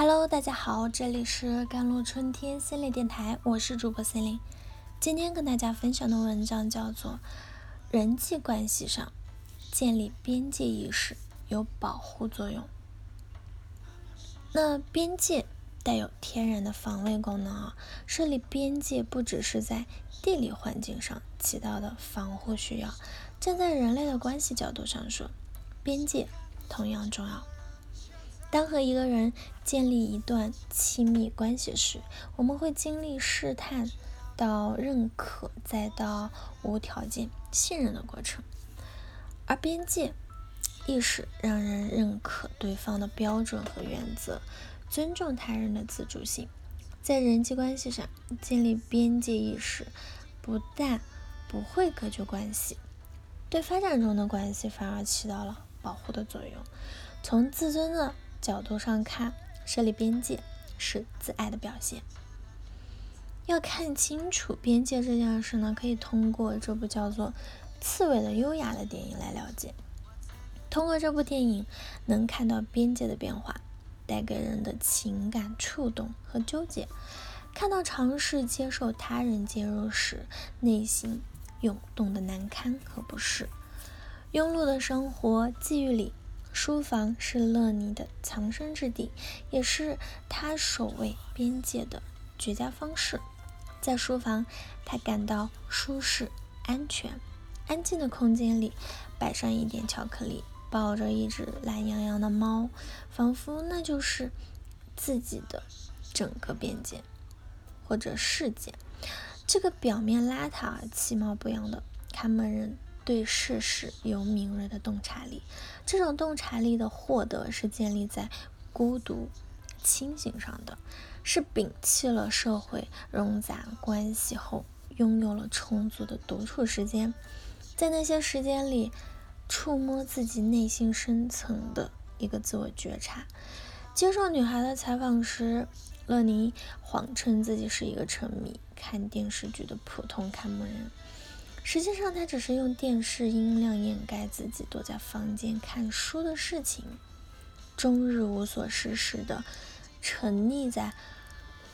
Hello，大家好，这里是甘露春天心理电台，我是主播森林。今天跟大家分享的文章叫做《人际关系上建立边界意识有保护作用》。那边界带有天然的防卫功能啊，设立边界不只是在地理环境上起到的防护需要，站在人类的关系角度上说，边界同样重要。当和一个人建立一段亲密关系时，我们会经历试探到认可，再到无条件信任的过程。而边界意识让人认可对方的标准和原则，尊重他人的自主性。在人际关系上建立边界意识，不但不会隔绝关系，对发展中的关系反而起到了保护的作用。从自尊的角度上看，设立边界是自爱的表现。要看清楚边界这件事呢，可以通过这部叫做《刺猬的优雅》的电影来了解。通过这部电影，能看到边界的变化带给人的情感触动和纠结，看到尝试接受他人介入时内心涌动的难堪和不适。庸碌的生活际遇里。书房是乐尼的藏身之地，也是他守卫边界的绝佳方式。在书房，他感到舒适、安全。安静的空间里，摆上一点巧克力，抱着一只懒洋洋的猫，仿佛那就是自己的整个边界或者世界。这个表面邋遢、其貌不扬的看门人。对事实有敏锐的洞察力，这种洞察力的获得是建立在孤独、清醒上的，是摒弃了社会冗杂关系后，拥有了充足的独处时间，在那些时间里，触摸自己内心深层的一个自我觉察。接受女孩的采访时，乐尼谎称自己是一个沉迷看电视剧的普通看门人。实际上，他只是用电视音量掩盖自己躲在房间看书的事情，终日无所事事的沉溺在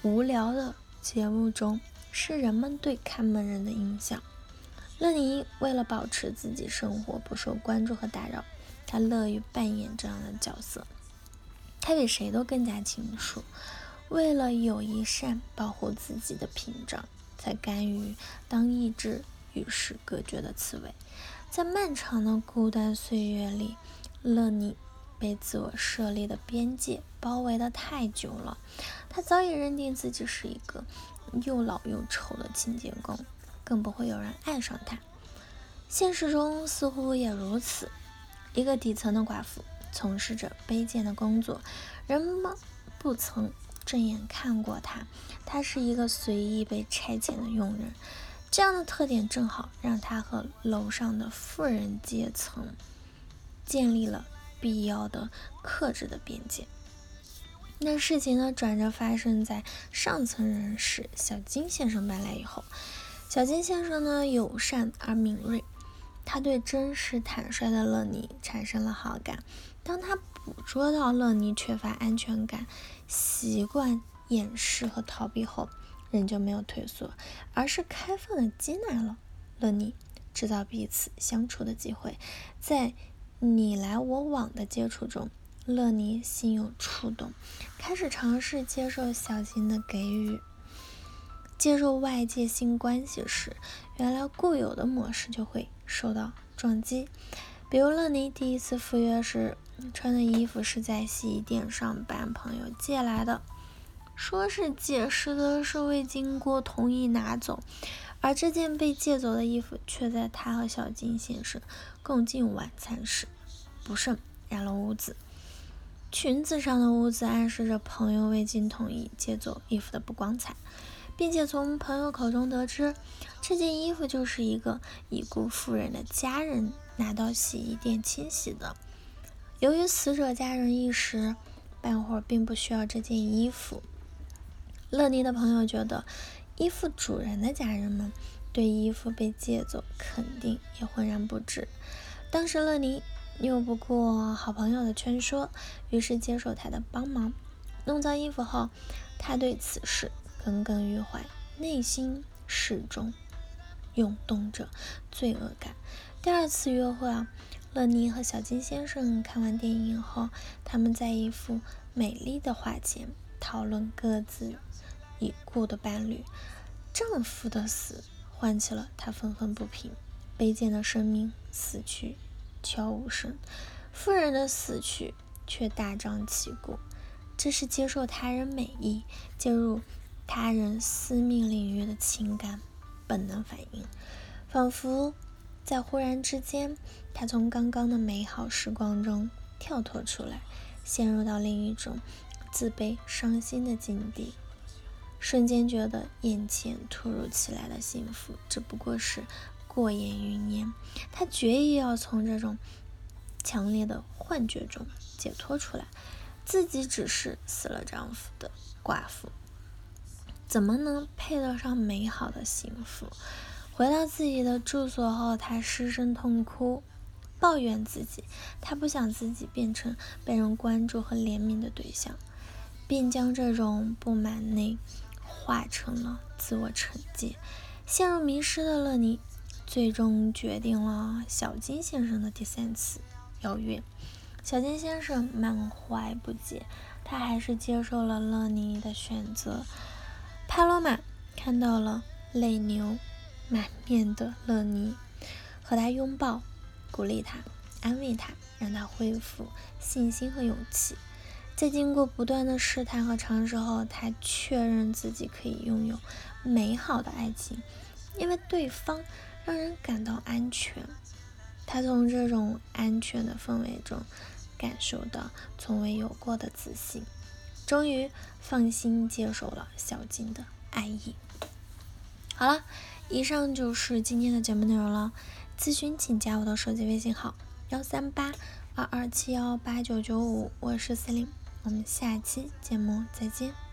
无聊的节目中，是人们对看门人的印象。乐尼为了保持自己生活不受关注和打扰，他乐于扮演这样的角色。他比谁都更加清楚，为了友谊善保护自己的屏障，才甘于当一只。与世隔绝的刺猬，在漫长的孤单岁月里，乐尼被自我设立的边界包围的太久了。他早已认定自己是一个又老又丑的清洁工，更不会有人爱上他。现实中似乎也如此。一个底层的寡妇，从事着卑贱的工作，人们不曾正眼看过她。她是一个随意被差遣的佣人。这样的特点正好让他和楼上的富人阶层建立了必要的克制的边界。那事情呢，转折发生在上层人士小金先生搬来以后。小金先生呢，友善而敏锐，他对真实坦率的乐尼产生了好感。当他捕捉到乐尼缺乏安全感、习惯掩饰和逃避后，人就没有退缩，而是开放的接纳了乐尼，制造彼此相处的机会。在你来我往的接触中，乐尼心有触动，开始尝试接受小金的给予。接受外界性关系时，原来固有的模式就会受到撞击。比如乐尼第一次赴约时，穿的衣服是在洗衣店上班朋友借来的。说是解释的是未经过同意拿走，而这件被借走的衣服却在他和小金先生共进晚餐时不慎染了污渍。裙子上的污渍暗示着朋友未经同意借走衣服的不光彩，并且从朋友口中得知，这件衣服就是一个已故妇人的家人拿到洗衣店清洗的。由于死者家人一时半会儿并不需要这件衣服。乐尼的朋友觉得，衣服主人的家人们对衣服被借走肯定也浑然不知。当时乐尼拗不过好朋友的劝说，于是接受他的帮忙，弄脏衣服后，他对此事耿耿于怀，内心始终涌动着罪恶感。第二次约会啊，乐妮和小金先生看完电影后，他们在一幅美丽的画前讨论各自已故的伴侣。丈夫的死唤起了他愤愤不平，卑贱的生命死去悄无声；妇人的死去却大张旗鼓。这是接受他人美意、介入他人私密领域的情感本能反应，仿佛在忽然之间，他从刚刚的美好时光中跳脱出来，陷入到另一种自卑、伤心的境地，瞬间觉得眼前突如其来的幸福只不过是过眼云烟。他决意要从这种强烈的幻觉中解脱出来。自己只是死了丈夫的寡妇，怎么能配得上美好的幸福？回到自己的住所后，她失声痛哭，抱怨自己。她不想自己变成被人关注和怜悯的对象，便将这种不满内化成了自我惩戒。陷入迷失的乐妮，最终决定了小金先生的第三次邀约。小金先生满怀不解，他还是接受了乐妮的选择。帕罗玛看到了泪流满面的乐妮，和他拥抱，鼓励他，安慰他，让他恢复信心和勇气。在经过不断的试探和尝试后，他确认自己可以拥有美好的爱情，因为对方让人感到安全。他从这种安全的氛围中。感受到从未有过的自信，终于放心接受了小金的爱意。好了，以上就是今天的节目内容了。咨询请加我的手机微信号：幺三八二二七幺八九九五，我是司令，我们下期节目再见。